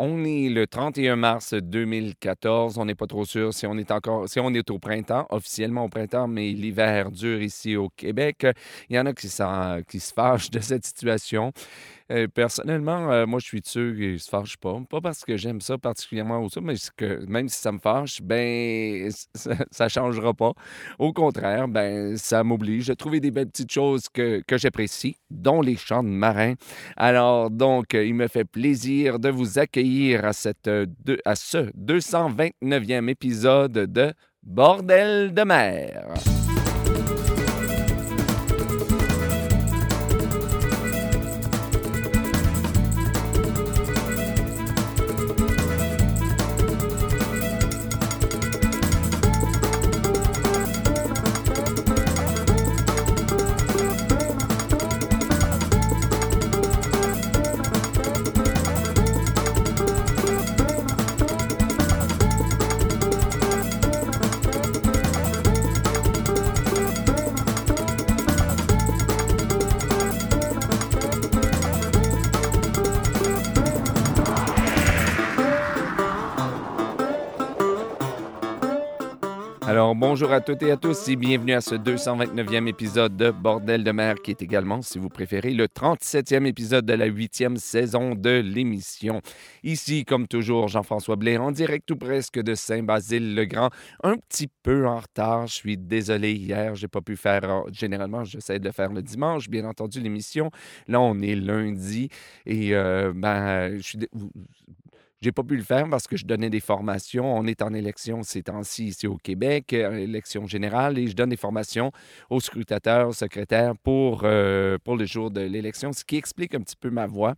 On est le 31 mars 2014. On n'est pas trop sûr si on est encore, si on est au printemps, officiellement au printemps, mais l'hiver dure ici au Québec. Il y en a qui, qui se fâchent de cette situation. Euh, personnellement, euh, moi, je suis sûr qu'ils ne se fâchent pas. Pas parce que j'aime ça particulièrement ou ça, mais même si ça me fâche, ben ça ne changera pas. Au contraire, ben ça m'oblige à trouver des belles petites choses que, que j'apprécie, dont les chants de marins. Alors, donc, il me fait plaisir de vous accueillir à, cette, à ce 229e épisode de Bordel de mer. Bonjour à toutes et à tous et bienvenue à ce 229e épisode de Bordel de mer qui est également, si vous préférez, le 37e épisode de la 8e saison de l'émission. Ici, comme toujours, Jean-François Blais en direct ou presque de Saint-Basile-le-Grand. Un petit peu en retard, je suis désolé hier, j'ai pas pu faire, généralement j'essaie de le faire le dimanche, bien entendu l'émission. Là, on est lundi et euh, ben, je suis j'ai pas pu le faire parce que je donnais des formations. On est en élection ces temps-ci ici au Québec, euh, élection générale, et je donne des formations aux scrutateurs, aux secrétaires pour, euh, pour le jour de l'élection, ce qui explique un petit peu ma voix.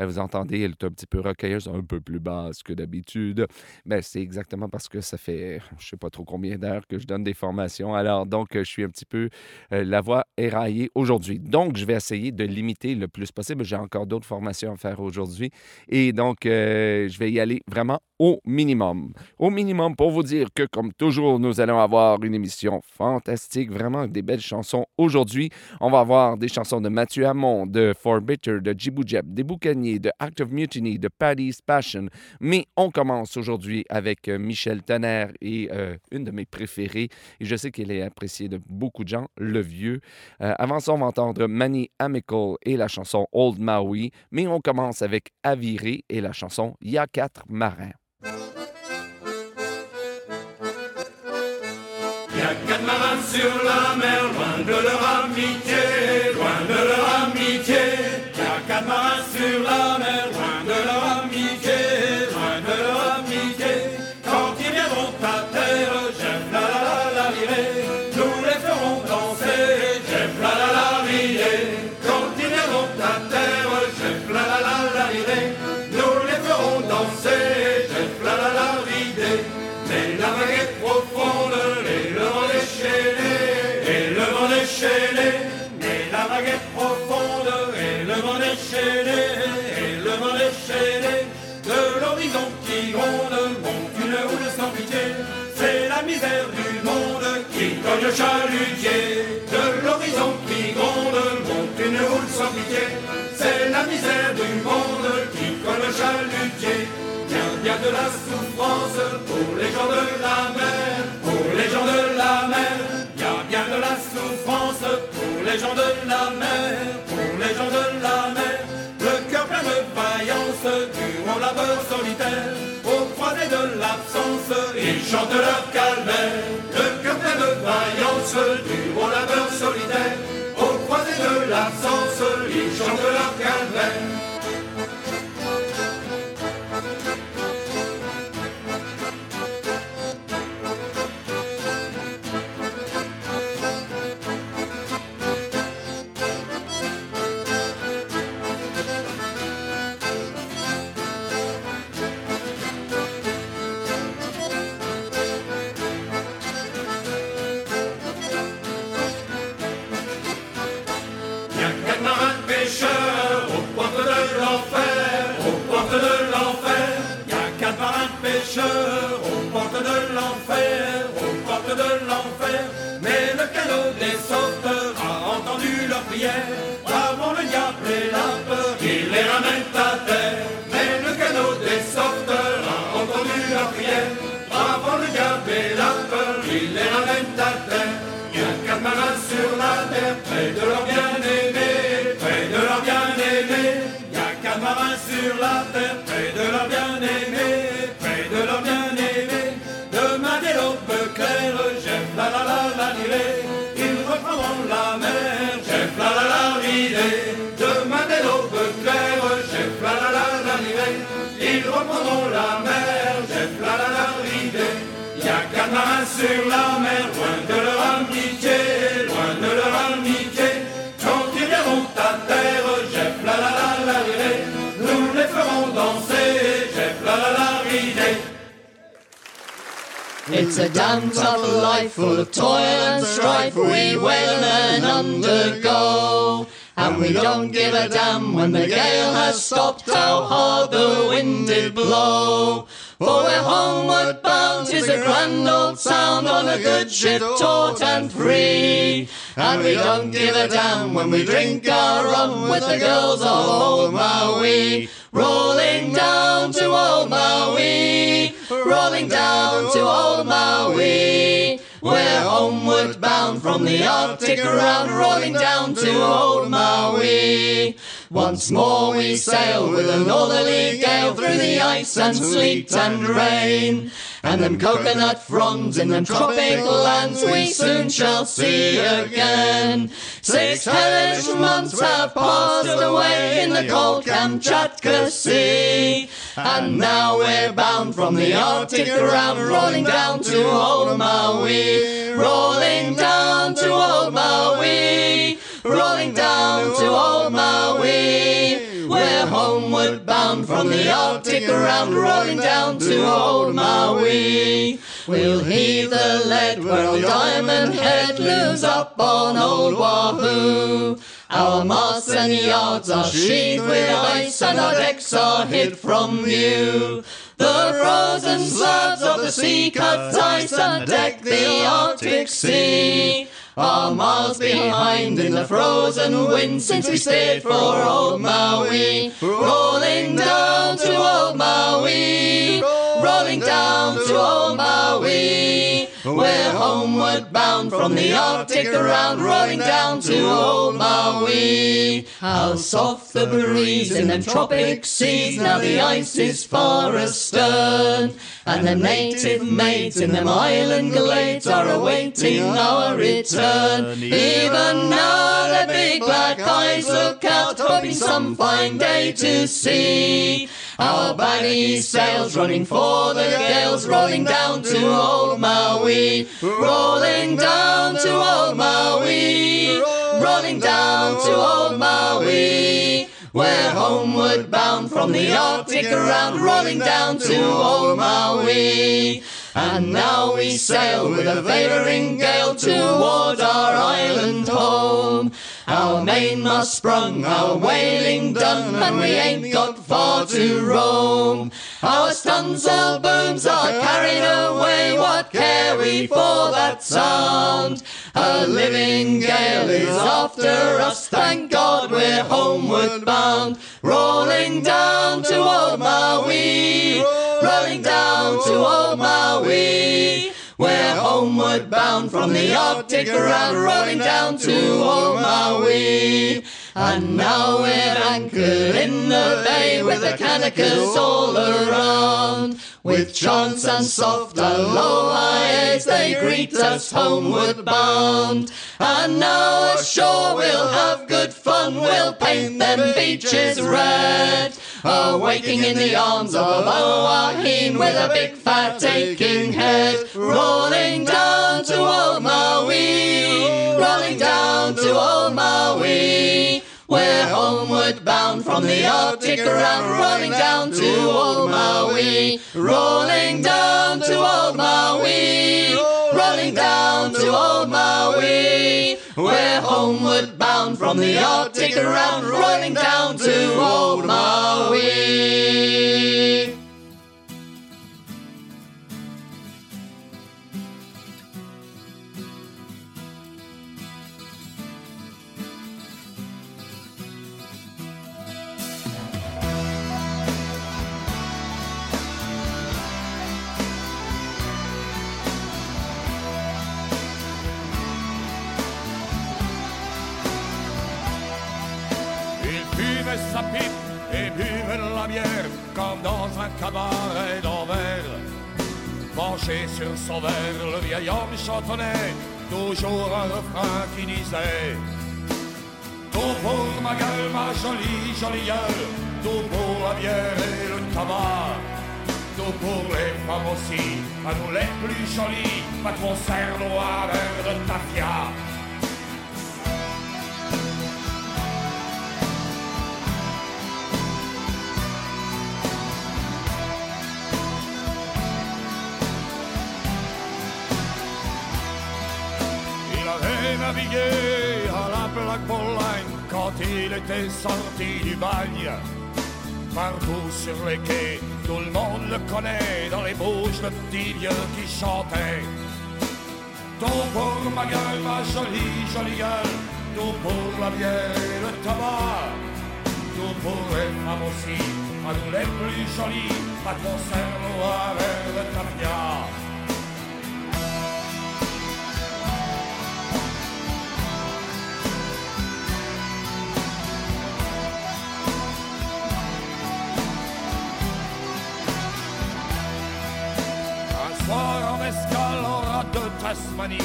Euh, vous entendez, elle est un petit peu rocailleuse, un peu plus basse que d'habitude. Ben, c'est exactement parce que ça fait je sais pas trop combien d'heures que je donne des formations. Alors, donc, je suis un petit peu la voix éraillée aujourd'hui. Donc, je vais essayer de limiter le plus possible. J'ai encore d'autres formations à faire aujourd'hui. Et donc, je je vais y aller vraiment au minimum. Au minimum pour vous dire que, comme toujours, nous allons avoir une émission fantastique, vraiment des belles chansons. Aujourd'hui, on va avoir des chansons de Mathieu Hamon, de For Bitter, de Jibou Jeb, des Boucaniers, de Act of Mutiny, de Paddy's Passion. Mais on commence aujourd'hui avec euh, Michel Tanner et euh, une de mes préférées, et je sais qu'elle est appréciée de beaucoup de gens, Le Vieux. Euh, avant ça, on va entendre Manny Amical et la chanson Old Maui, mais on commence avec Aviré et la chanson Ya quatre marins. Il y a quatre marins sur la mer, loin de leur amitié, loin de leur amitié. Il y a quatre marins sur la mer, chalutier, de l'horizon qui gronde, monte une houle sans pitié, c'est la misère du monde qui cogne le chalutier, bien, bien de la souffrance pour les gens de la mer, pour les gens de la mer, bien de la souffrance pour les gens de la mer, pour les gens de la mer. Le cœur plein de vaillance durant la beurre solitaire, au croisé de l'absence, ils chantent leur calvaire. De vaillance durant la beurre solitaire, au croisé de l'absence, ils chantent leur calvaire. Mais le cadeau des sauveteurs a entendu leur prière. Avant le diable et la peur, il les ramène à terre. Mais le cadeau des sauveteurs a entendu leur prière. Avant le diable et la peur, il les ramène à terre. Y a camarade sur la terre, près de leur bien-aimé, près de leur bien-aimé. Y a camarade sur la terre, près de leur bien-aimé, près de leur bien-aimé. Dès l'aube claire, la la la ils reprendront la mer, Jeff la la la riré. Demain dès l'aube claire, Jeff la la la la ils reprendront la mer, Jeff la la la riré. Y a quatre marins sur la mer, loin It's a damn tough life full of toil and strife we wail and undergo. And we don't give a damn when the gale has stopped how hard the wind did blow. For we're homeward bound, 'tis a grand old sound on a good ship taut and free. And we don't give a damn when we drink our rum with the girls of old Maui. Rolling down to old Maui, rolling down to old Maui. We're homeward bound from the Arctic around, rolling down to old Maui. Once more we sail with a northerly gale through the ice and sleet and rain. And them coconut fronds in them tropic lands we soon shall see again. Six hellish months have passed away in the cold Kamchatka Sea. And now we're bound from the Arctic around, rolling down to old Maui. Rolling down to old Maui. Rolling down to old Maui. We're homeward bound from the Arctic around, rolling down to old Maui. We'll heave the lead where Diamond Head looms up on old Wahoo. Our masts and yards are sheathed with ice and our decks are hid from view. The frozen slabs of the sea cut ice and deck the Arctic Sea. Are miles behind in the frozen wind since we stayed for old Maui. Rolling down to old Maui. Rolling down to old Maui. We're homeward bound from the Arctic around, rolling down to old Maui. How soft the breeze in them tropic seas, now the ice is far astern. And the native maids in them island glades are awaiting our return. Even now the big black eyes look out, hoping some fine day to see. Our baggy sails running for the gales, rolling down to old Maui. Rolling down to old Maui. Rolling down to old Maui. We're homeward bound from the Arctic around, rolling down to old Maui. And now we sail with a favouring gale toward our island home. Our mainmast sprung, our whaling done, and we ain't got far to roam. Our stunsail booms are carried away, what care we for that sound? A living gale is after us, thank God we're homeward bound. Rolling down to old Maui, rolling down to old Maui. We're homeward bound from the Arctic around, rolling down to old Maui. And now we're anchored in the bay with the Kanakas all around. With chants and soft aloha they greet us homeward bound. And now ashore we'll have good fun, we'll paint them beaches red. Awaking in the arms of a Moahine with a big fat aching head. Rolling down to old Maui, rolling down to old. We're homeward bound from the Arctic around, rolling down to old Maui, rolling down to old Maui, rolling down to old Maui. We're homeward bound from the Arctic around, rolling down to old Maui. Cabaret d'envers. Penché sur son verre, le vieil homme chantonnait toujours un refrain qui disait Tout pour ma gueule, ma jolie, jolie gueule, tout pour la bière et le tabac. Tout pour les femmes aussi, à nous les plus jolies, pas cerveau à verre de tafia. Avait navigué à la Black Line quand il était sorti du bagne. Partout sur les quais, tout le monde le connaît dans les bouches de petits vieux qui chantaient. Tout pour ma gueule, ma jolie, jolie gueule, tout pour la bière et le tabac. Tout pour les femmes aussi, à nous plus jolies, pas de conserve un verre de tapia. Tasmanie,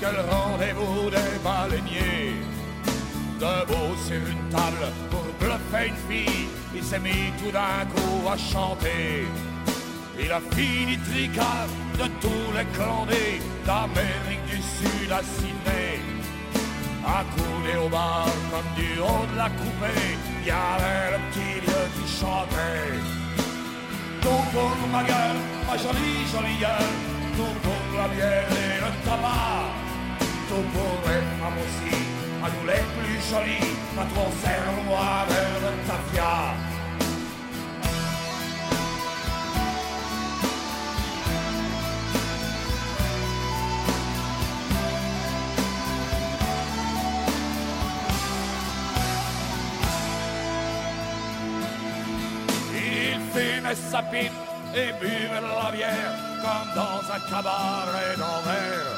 quel rendez-vous des baleiniers? Debout sur une table pour bluffer une fille, il s'est mis tout d'un coup à chanter. Il a fini tricard de tous les clandés d'Amérique du Sud à Sydney. Accoudé au bar comme du haut de la coupée, il y avait le petit vieux qui chantait. Tout pour ma gueule, ma jolie, jolie gueule, tout pour la bière et le tabac. Tout pour les femmes aussi, à nous les plus jolies, pas trop cerveau à verre de tafia. Il fumait sa pipe et buvait de la bière comme dans un cabaret d'envers.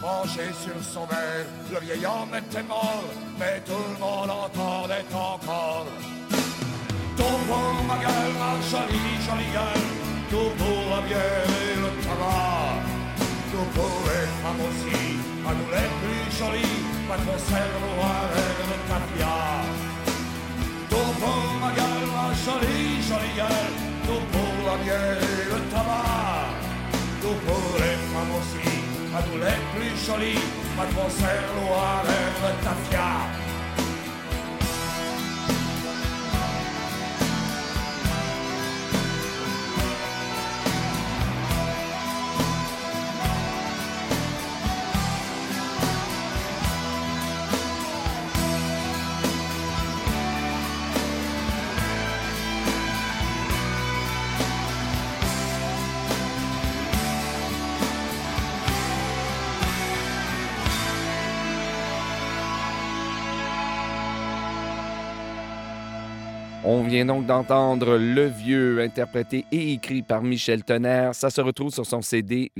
Penché sur son verre, le vieil homme était mort, mais tout le monde entendait encore. Tout pour ma gueule, ma jolie, jolie gueule, tout pour la bière et le tabac. Tout pour les femmes aussi, à nous les plus jolies, ou un verre de tapia. Tout pour ma gueule, ma jolie, jolie gueule, tout pour la bière et le tabac. Tout pour les femmes aussi, à nous les plus jolies, un verre de tafia. On vient donc d'entendre Le Vieux, interprété et écrit par Michel Tonnerre. Ça se retrouve sur son CD,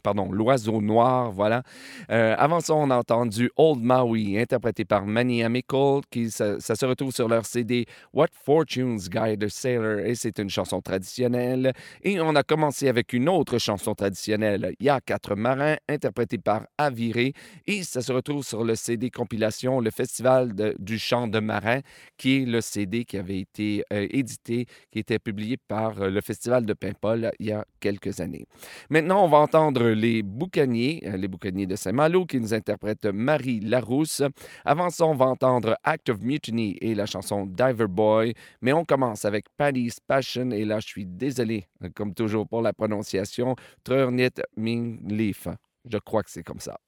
pardon, L'Oiseau Noir, voilà. Euh, avant ça, on a entendu Old Maui, interprété par Manny Amical, qui ça, se retrouve sur leur CD What Fortunes Guide a Sailor, et c'est une chanson traditionnelle. Et on a commencé avec une autre chanson traditionnelle, Il y a quatre marins, interprétée par Aviré, et ça se retrouve sur le CD compilation Le Festival du chant de marin, qui est le CD qui avait été euh, édité, qui était publié par euh, le Festival de Paimpol il y a quelques années. Maintenant, on va entendre les Boucaniers, euh, les Boucaniers de Saint-Malo, qui nous interprètent Marie Larousse. Avant ça, on va entendre Act of Mutiny et la chanson Diver Boy. Mais on commence avec Paddy's Passion. Et là, je suis désolé, euh, comme toujours, pour la prononciation. Trurnit Ming Leaf. Je crois que c'est comme ça.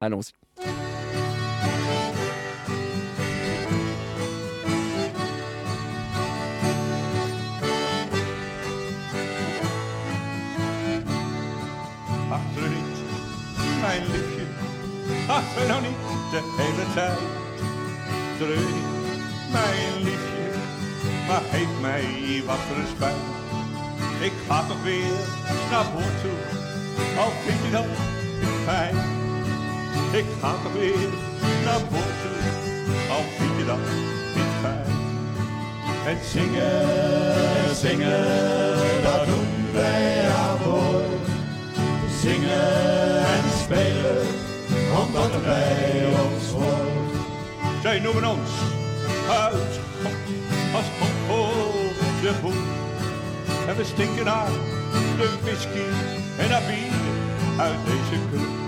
Allons-y. Ach, nou niet de hele tijd. Treur niet, mijn liefje, maar geef mij wat respect. Ik ga toch weer naar boord toe, al vind je dat fijn. Ik ga toch weer naar boord toe, al vind je dat niet fijn. En zingen, zingen, dat doen wij aan boord. Zingen en spelen, omdat het bij ons hoort. Zij noemen ons uit als op de boek. En we stinken naar de whisky en naar bier uit deze kroeg.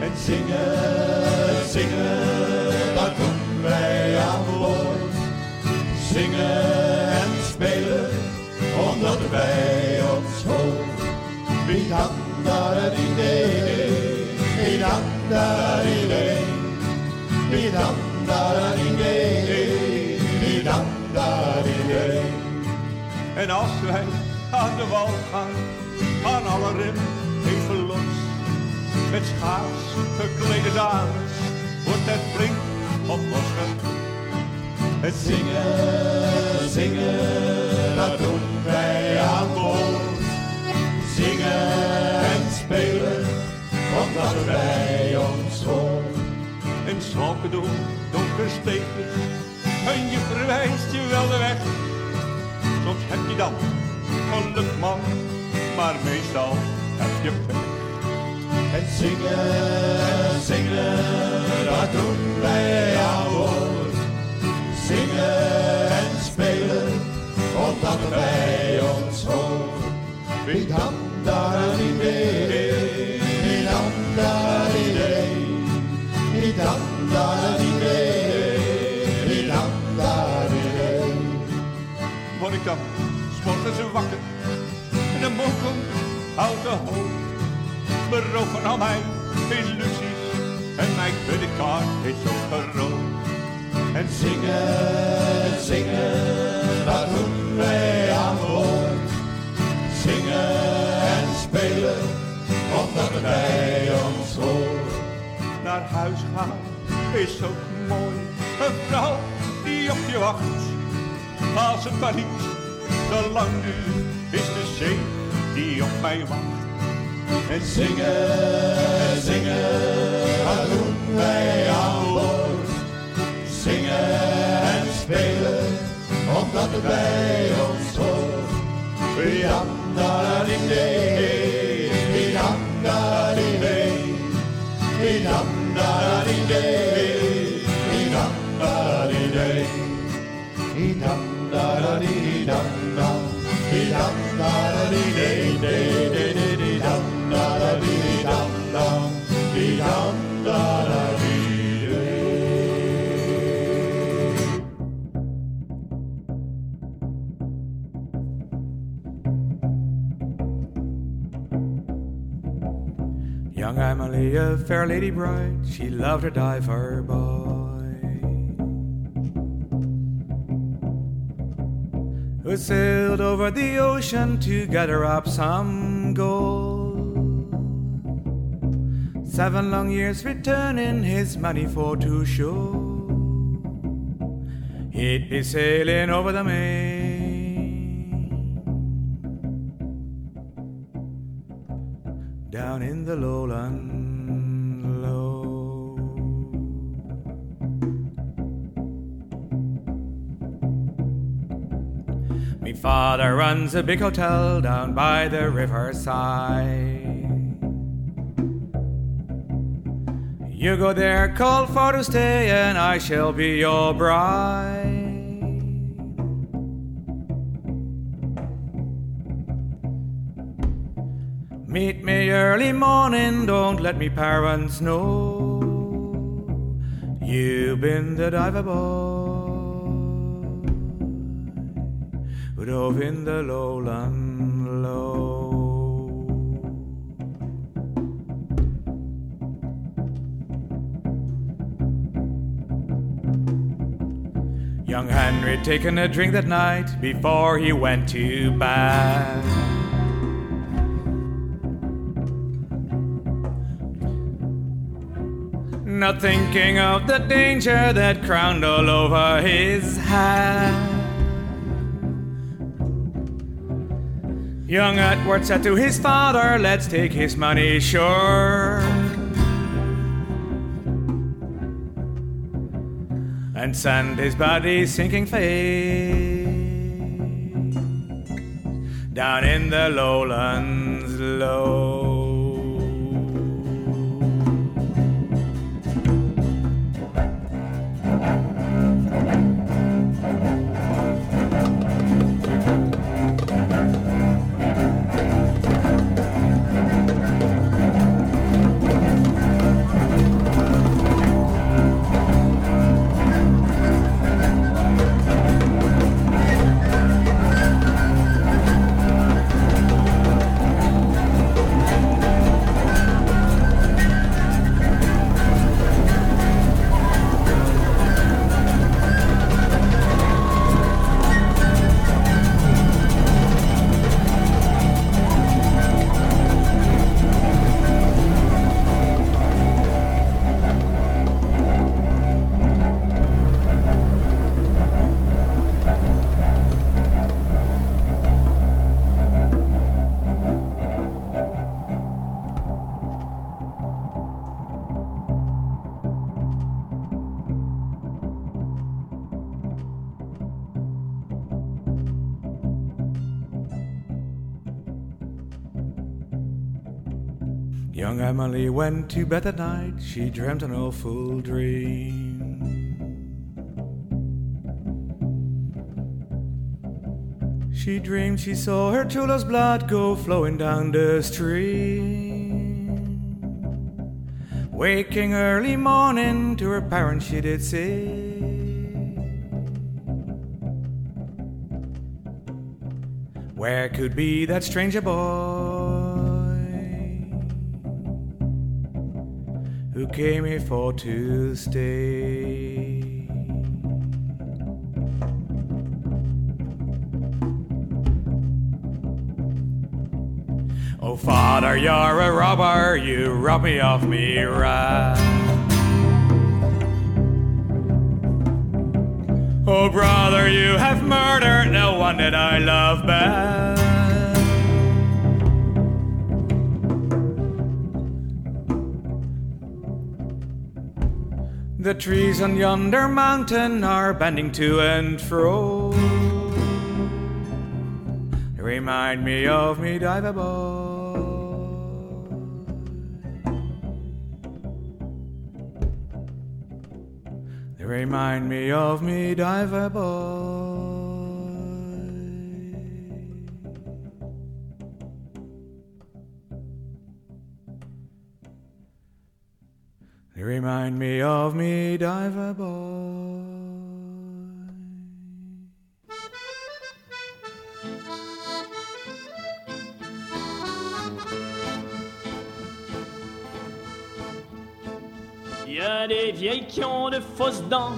En zingen, zingen, dat doen wij aan boord. Zingen en spelen, omdat het bij ons hoort. Wie dan daar idee, En als wij aan de wal gaan, aan alle rem even los. Met schaars geklede dames wordt het flink op losgelaten. Het zingen, zingen, dat doen wij aan boord. Zingen en spelen, omdat hoort. En schrokken door donker steegjes, en je verwijst je wel de weg. Soms heb je dan geluk man, maar meestal heb je pech. Het zingen, zingen, dat doen wij aan boord. Zingen en spelen, omdat bij ons hoort. Wie dan daar idee, ik dan s'morgens wakker en de mokel houdt de hoofd. Beroven al mijn illusies en mijn creditcard is opgerookt. En zingen, zingen, dat doen wij aan boord. Zingen en spelen, omdat het bij ons hoort. Naar huis gaan is ook mooi. Een vrouw die op je wacht. Maar niet te lang duurt, is de zee die op mij wacht. En zingen, zingen, dat doen wij aan boord. Zingen en spelen, omdat het bij ons hoort. Wie dan daar da da, da da da da da da. Young Emily, a fair lady bright, she loved to dive her boat. Who sailed over the ocean to gather up some gold. Seven long years returning his money for to show. He'd be sailing over the main. Me father runs a big hotel down by the riverside. You go there, call for to stay, and I shall be your bride. Meet me early morning, don't let me parents know. You've been the diver boy, dove in the lowland low. Young Henry taking a drink that night before he went to bed. not thinking of the danger that crowned all over his head. Young Edward said to his father, Let's take his money, sure. And send his body sinking fate down in the lowlands low. Emily went to bed that night, she dreamt an awful dream. She dreamed she saw her true blood go flowing down the stream. Waking early morning to her parents, she did say. Where could be that stranger boy who came here for to stay? Oh, father, you're a robber, you rob me of me right. Oh, brother, you have murdered no one that I love best. The trees on yonder mountain are bending to and fro. They remind me of me diver boy. They remind me of me diver boy. They remind me of me diver boy. Y a des vieilles qui ont de fausses dents,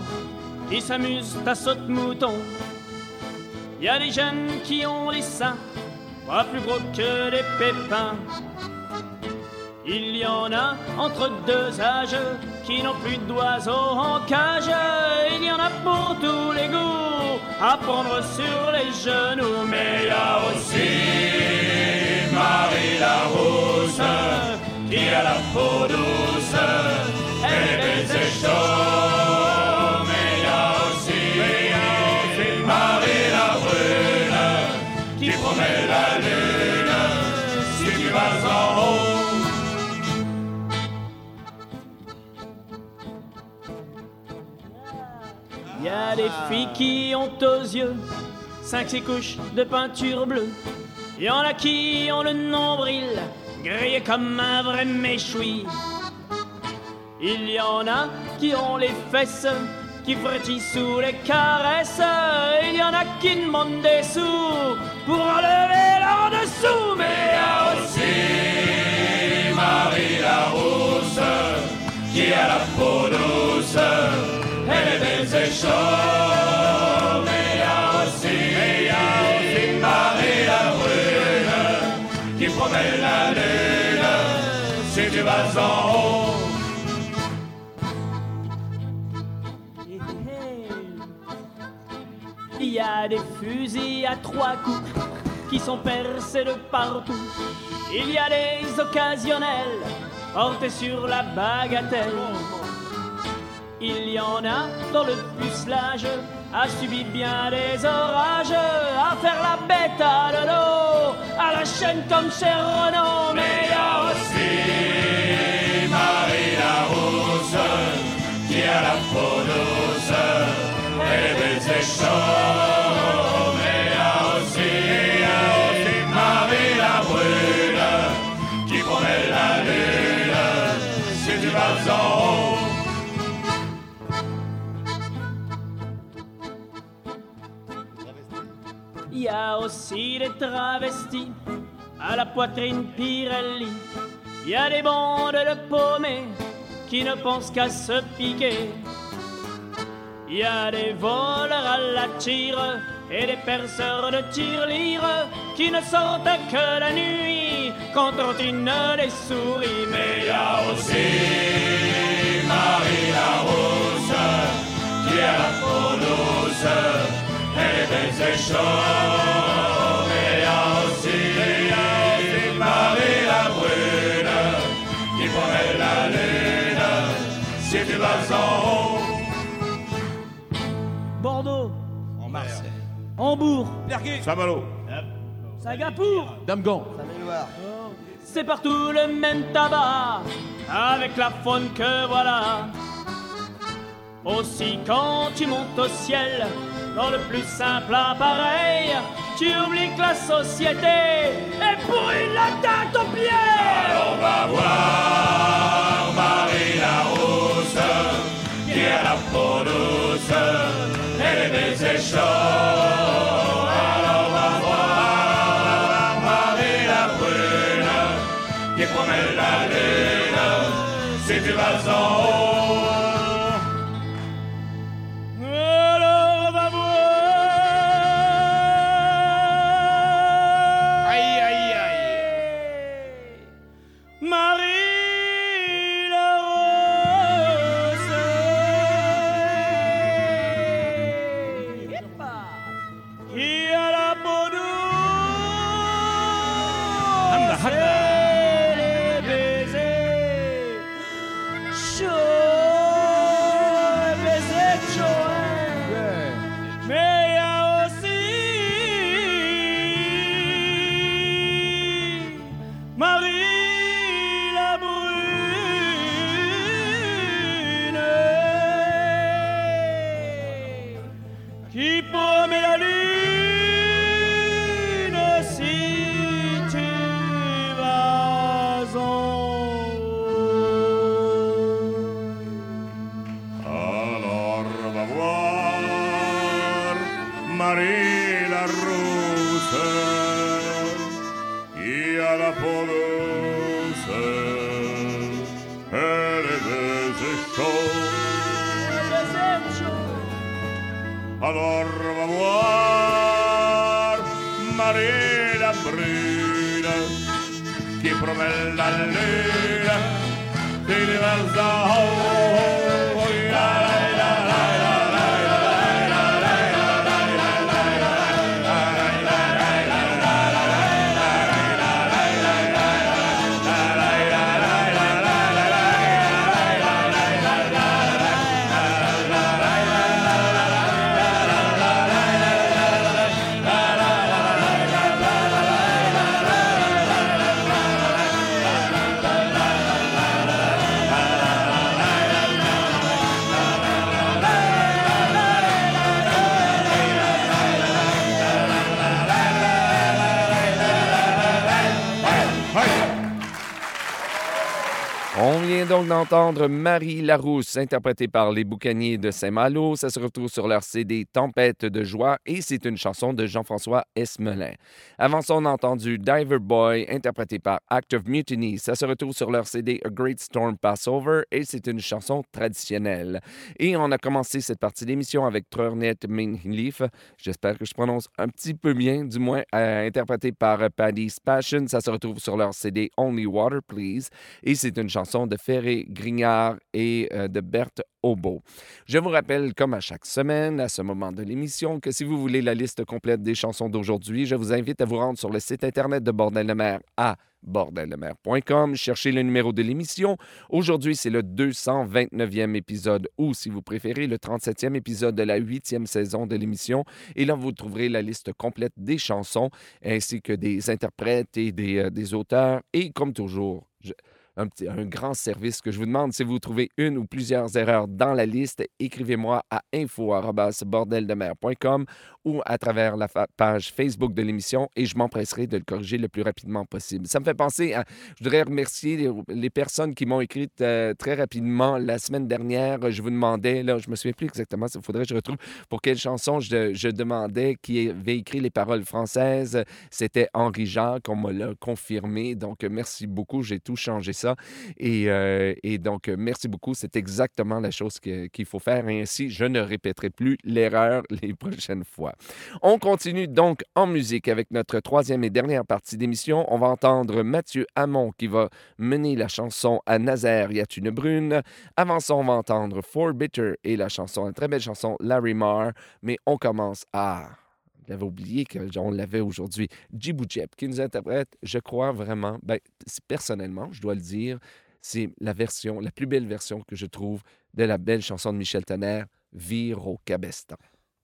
qui s'amusent à saute-mouton. Il y a des jeunes qui ont les seins, pas plus gros que des pépins. Il y en a entre deux âges qui n'ont plus d'oiseaux en cage. Il y en a pour tous les goûts, à prendre sur les genoux. Mais il y a aussi Marie la rousse, qui a la peau douce, et les baisers filles qui ont aux yeux cinq six couches de peinture bleue. Il y en a qui ont le nombril grillé comme un vrai méchoui. Il y en a qui ont les fesses qui frétillent sous les caresses. Il y en a qui demandent des sous pour enlever leur dessous. Mais il y a aussi Marie la rousse qui a la peau douce il y a des fusils à trois coups qui sont percés de partout. Il y a les occasionnels portés sur la bagatelle. Il y en a dans le pucelage, a subi bien des orages, à faire la bête à l'eau, chaîne comme Renaud, mais y a aussi Marie la rousse qui a la douce et les y a aussi des travestis à la poitrine Pirelli. Il y a des bandes de paumés qui ne pensent qu'à se piquer. Il y a des voleurs à la tire et des perceurs de tirelire qui ne sortent que la nuit quand trottinent des souris. Mais Il y a aussi Marie la rousse qui a la peau et baisers chauds. Mais il y a aussi Marie la brune qui promet la lune si tu vas en haut. Bordeaux, Hambourg, Saint-Malo. Singapour, Damgan. c'est partout le même tabac, avec la faune que voilà. Aussi quand tu montes au ciel, dans le plus simple appareil, tu oublies que la société est de la tête aux pieds. On va voir Marie la qui a la peau douce et les baisers chauds. Maria bruna che promella luna di diversa vient d'entendre Marie Larousse, interprétée par les Boucaniers de Saint-Malo. Ça se retrouve sur leur CD Tempête de joie et c'est une chanson de Jean-François Esmelin. Avant ça, on a entendu Diver Boy, interprété par Act of Mutiny. Ça se retrouve sur leur CD A Great Storm Passover et c'est une chanson traditionnelle. Et on a commencé cette partie d'émission avec Trörnet Minleaf. J'espère que je prononce un petit peu bien, du moins euh, interprété par Paddy's Passion. Ça se retrouve sur leur CD Only Water Please et c'est une chanson de Ferré-Grignard et euh, de Berthe Aubeau. Je vous rappelle, comme à chaque semaine, à ce moment de l'émission, que si vous voulez la liste complète des chansons d'aujourd'hui, je vous invite à vous rendre sur le site Internet de Bordel de mer à bordeldemer.com. Cherchez le numéro de l'émission. Aujourd'hui, c'est le 229e épisode ou, si vous préférez, le 37e épisode de la 8e saison de l'émission. Et là, vous trouverez la liste complète des chansons ainsi que des interprètes et des, euh, auteurs. Et comme toujours, un, grand service que je vous demande. Si vous trouvez une ou plusieurs erreurs dans la liste, écrivez-moi à info.bordeldemer.com ou à travers la page Facebook de l'émission et je m'empresserai de le corriger le plus rapidement possible. Ça me fait penser à... Je voudrais remercier les, personnes qui m'ont écrit euh, très rapidement la semaine dernière. Je vous demandais, là, je me souviens plus exactement, il faudrait que je retrouve pour quelle chanson je, je demandais qui avait écrit les paroles françaises. C'était Henri Jacques, on me l'a confirmé. Donc, merci beaucoup. J'ai tout changé euh, et donc, euh, merci beaucoup. C'est exactement la chose qu'il faut faire. Et ainsi, je ne répéterai plus l'erreur les prochaines fois. On continue donc en musique avec notre troisième et dernière partie d'émission. On va entendre Mathieu Hamon qui va mener la chanson à Nazaire, y a une brune? Avant ça, on va entendre For Bitter et la chanson, une très belle chanson, Larry Marr. Mais on commence à... J'avais oublié qu'on l'avait aujourd'hui. Djibou Jep qui nous interprète, je crois vraiment, ben, personnellement, je dois le dire, c'est la version, la plus belle version que je trouve de la belle chanson de Michel Tonnerre, Vire au Cabestan.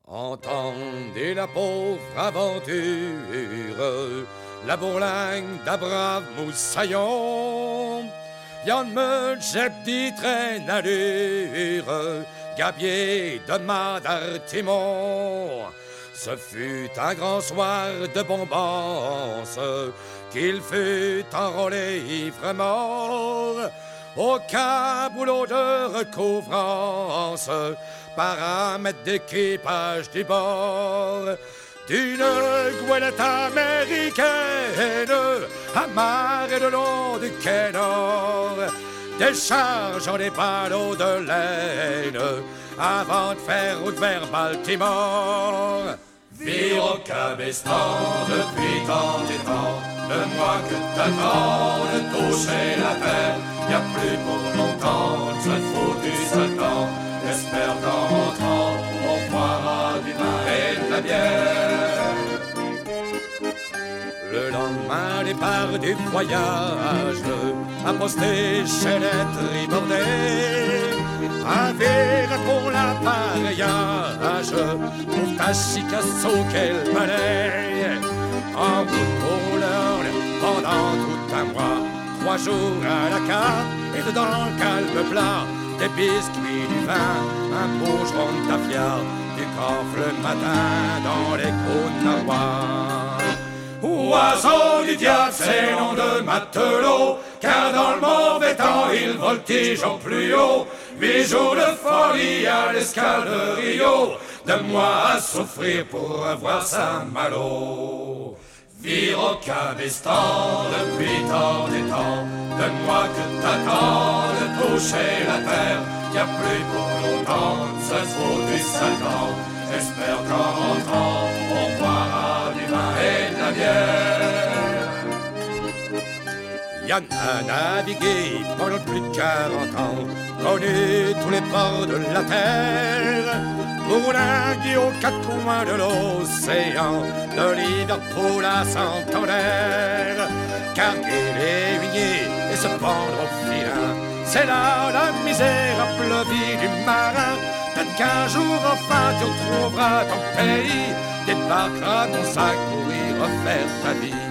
Entendez la pauvre aventure, la bourlingue brave moussaillon. Yann me dit traîne allure, gabier de Madartimon. Ce fut un grand soir de bombance qu'il fut enrôlé ivre-mort au caboulot de recouvrance par un d'équipage du bord d'une goélette américaine amarrée le long du quai nord déchargeant les ballots de laine avant de faire route vers Baltimore. Vire au cabestan depuis tant et tant, le mois que t'attends de toucher la terre, y a plus pour longtemps, ce foutu Satan. J'espère qu'en rentrant, on boira du vin et de la bière. Le lendemain, départ du voyage, à poster chez les tribordés. Verre pour l'appareillage, pour ta Chicasso, quel palais. En route pour l'Orne, pendant tout un mois, trois jours à la carte, et dedans le calme plat, des biscuits, du vin, un joint de tafia, du coffre le matin dans les côtes noires. Oiseau du diable, c'est nom de matelot, car dans le mauvais temps, il voltige au plus haut. Huit jours de folie à l'escale de Rio, de moi à souffrir pour avoir sa malo. Vire au cabestan depuis tant des temps, donne-moi que t'attends de toucher la terre, y a plus pour longtemps, ce foutu Satan. J'espère qu'en rentrant, on boira Yann a navigué pendant plus de 40 ans, connu tous les ports de la terre. Bourlingué aux quatre coins de l'océan, de Liverpool à Santander. Carguer les et se pendre au filin, c'est là la misérable vie du marin. Peut-être qu'un jour enfin tu retrouveras ton pays, débarqueras ton sac refaire ta vie.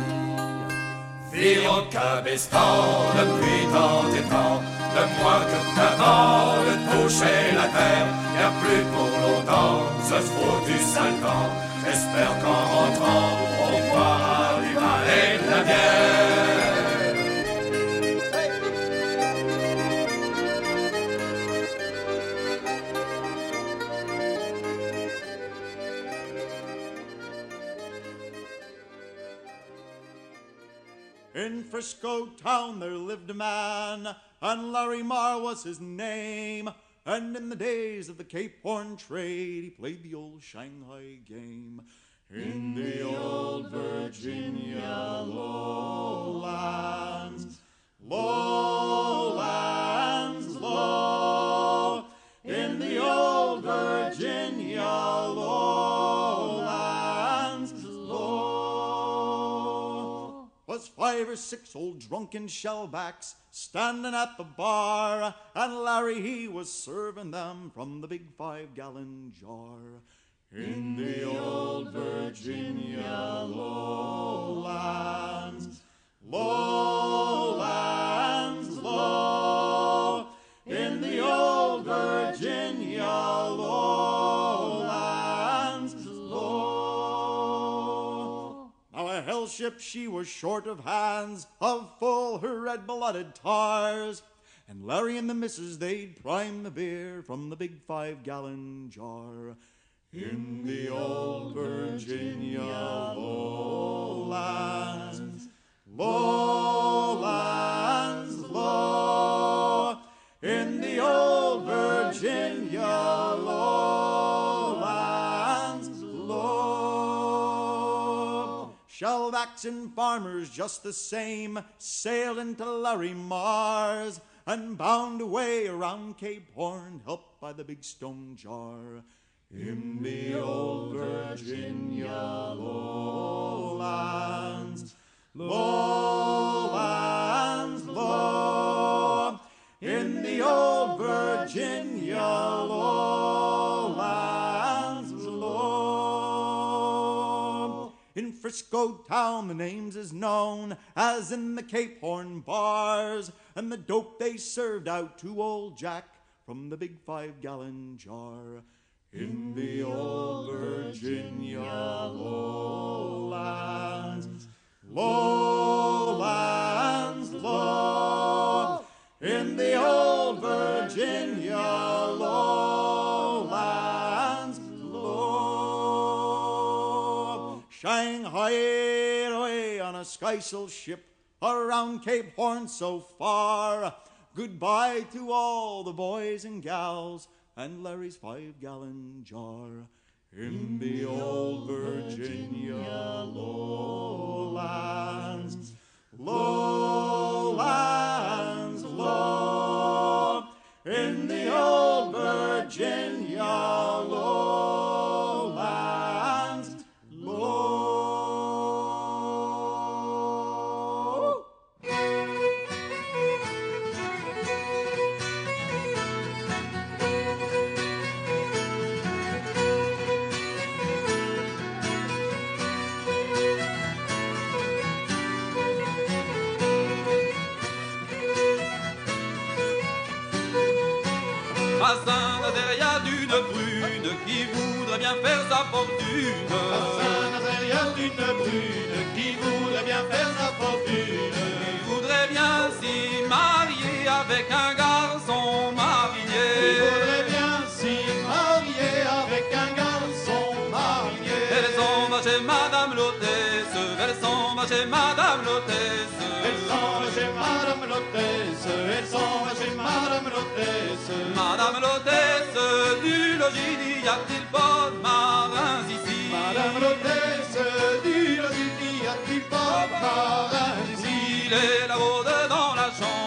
Vire au cabestan depuis tant et tant, de moi que t'attends de toucher la terre, y a plus pour longtemps, ce foutu sale temps. J'espère qu'en rentrant, on boira du vin et de la bière. In Frisco town there lived a man, and Larry Marr was his name. And in the days of the Cape Horn trade, he played the old Shanghai game. In the old Virginia lowlands, lowlands low, in the old Virginia lowlands. Five or six old drunken shellbacks standing at the bar, and Larry he was serving them from the big five gallon jar. In the old Virginia lowlands, ship she was short of hands, of full her red-blooded tars. And Larry and the missus, they'd prime the beer from the big five-gallon jar. In the old Virginia lowlands, lowlands, low. In the old Virginia lowlands, And farmers just the same sailed into Larry Mars and bound away around Cape Horn, helped by the big stone jar. In the old Virginia lowlands, lowlands, low. In the old Virginia lowlands, Frisco town, the names is known as in the Cape Horn bars, and the dope they served out to old Jack from the big five gallon jar. In the old Virginia lowlands, lowlands, low. In the old Virginia skysail ship around Cape Horn so far. Goodbye to all the boys and gals and Larry's five gallon jar. In the old Virginia lowlands, lowlands, low. In the old Virginia lowlands, D'une brune qui voudrait bien faire sa fortune. Il voudrait bien s'y marier avec un garçon marinier. Il voudrait bien s'y marier avec un garçon marié. Elle s'en va chez Madame l'hôtesse, elle s'en va chez Madame l'hôtesse. Elle s'en va chez Madame l'hôtesse, elle s'en va chez Madame l'hôtesse. Madame l'hôtesse du logis, y a-t-il pas de marins ici? Madame l'hôtesse ici Il est là-haut dans la chambre,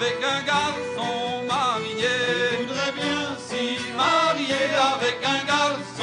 avec un garçon marinier. Elle voudrait bien s'y marier avec un garçon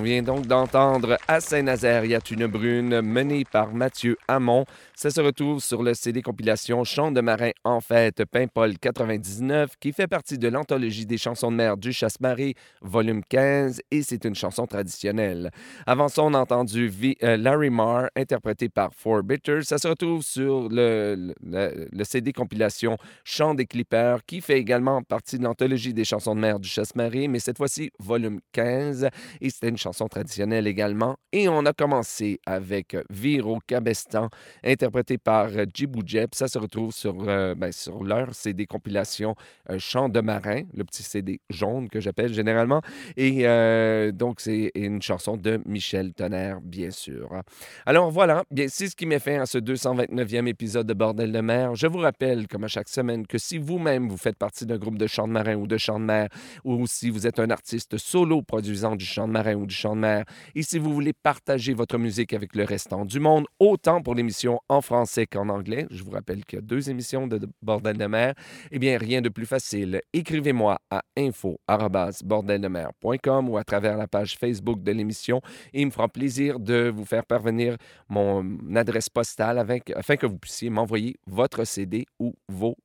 On vient donc d'entendre À Saint-Nazaire, y a une brune, menée par Mathieu Hamon. Ça se retrouve sur le CD compilation Chants de marin en fête, Paimpol 99, qui fait partie de l'anthologie des chansons de mer du Chasse-Marée, volume 15, et c'est une chanson traditionnelle. Avant ça, on a entendu Vi- euh, Larry Marr, interprété par Four Bitters. Ça se retrouve sur le, le- CD compilation Chants des Clippers, qui fait également partie de l'anthologie des chansons de mer du Chasse-Marée, mais cette fois-ci, volume 15 et c'était une chanson traditionnelle également. Et on a commencé avec Viro Cabestan, interprété par euh, Djibou Jeb. Ça se retrouve sur, euh, ben, sur leur CD compilation euh, Chant de marin, le petit CD jaune que j'appelle généralement. Et euh, donc, c'est une chanson de Michel Tonnerre, bien sûr. Alors voilà, bien, c'est ce qui met fin à ce 229e épisode de Bordel de mer. Je vous rappelle, comme à chaque semaine, que si vous-même vous faites partie d'un groupe de chant de marin ou de chant de mer, ou si vous êtes un artiste solo produisant du chant de marin ou du de mer, et si vous voulez partager votre musique avec le restant du monde, autant pour l'émission en français qu'en anglais, je vous rappelle qu'il y a deux émissions de Bordel de mer, eh bien, rien de plus facile. Écrivez-moi à info.bordeldemer.com ou à travers la page Facebook de l'émission il me fera plaisir de vous faire parvenir mon adresse postale afin que vous puissiez m'envoyer votre CD ou vos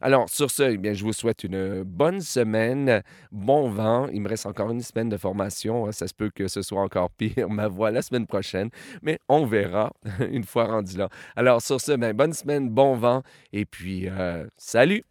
Alors, sur ce, eh bien, je vous souhaite une bonne semaine, bon vent. Il me reste encore une semaine de formation. Ça se peut que ce soit encore pire, ma voix, la semaine prochaine, mais on verra une fois rendu là. Alors, sur ce, ben, bonne semaine, bon vent, et puis, euh, salut!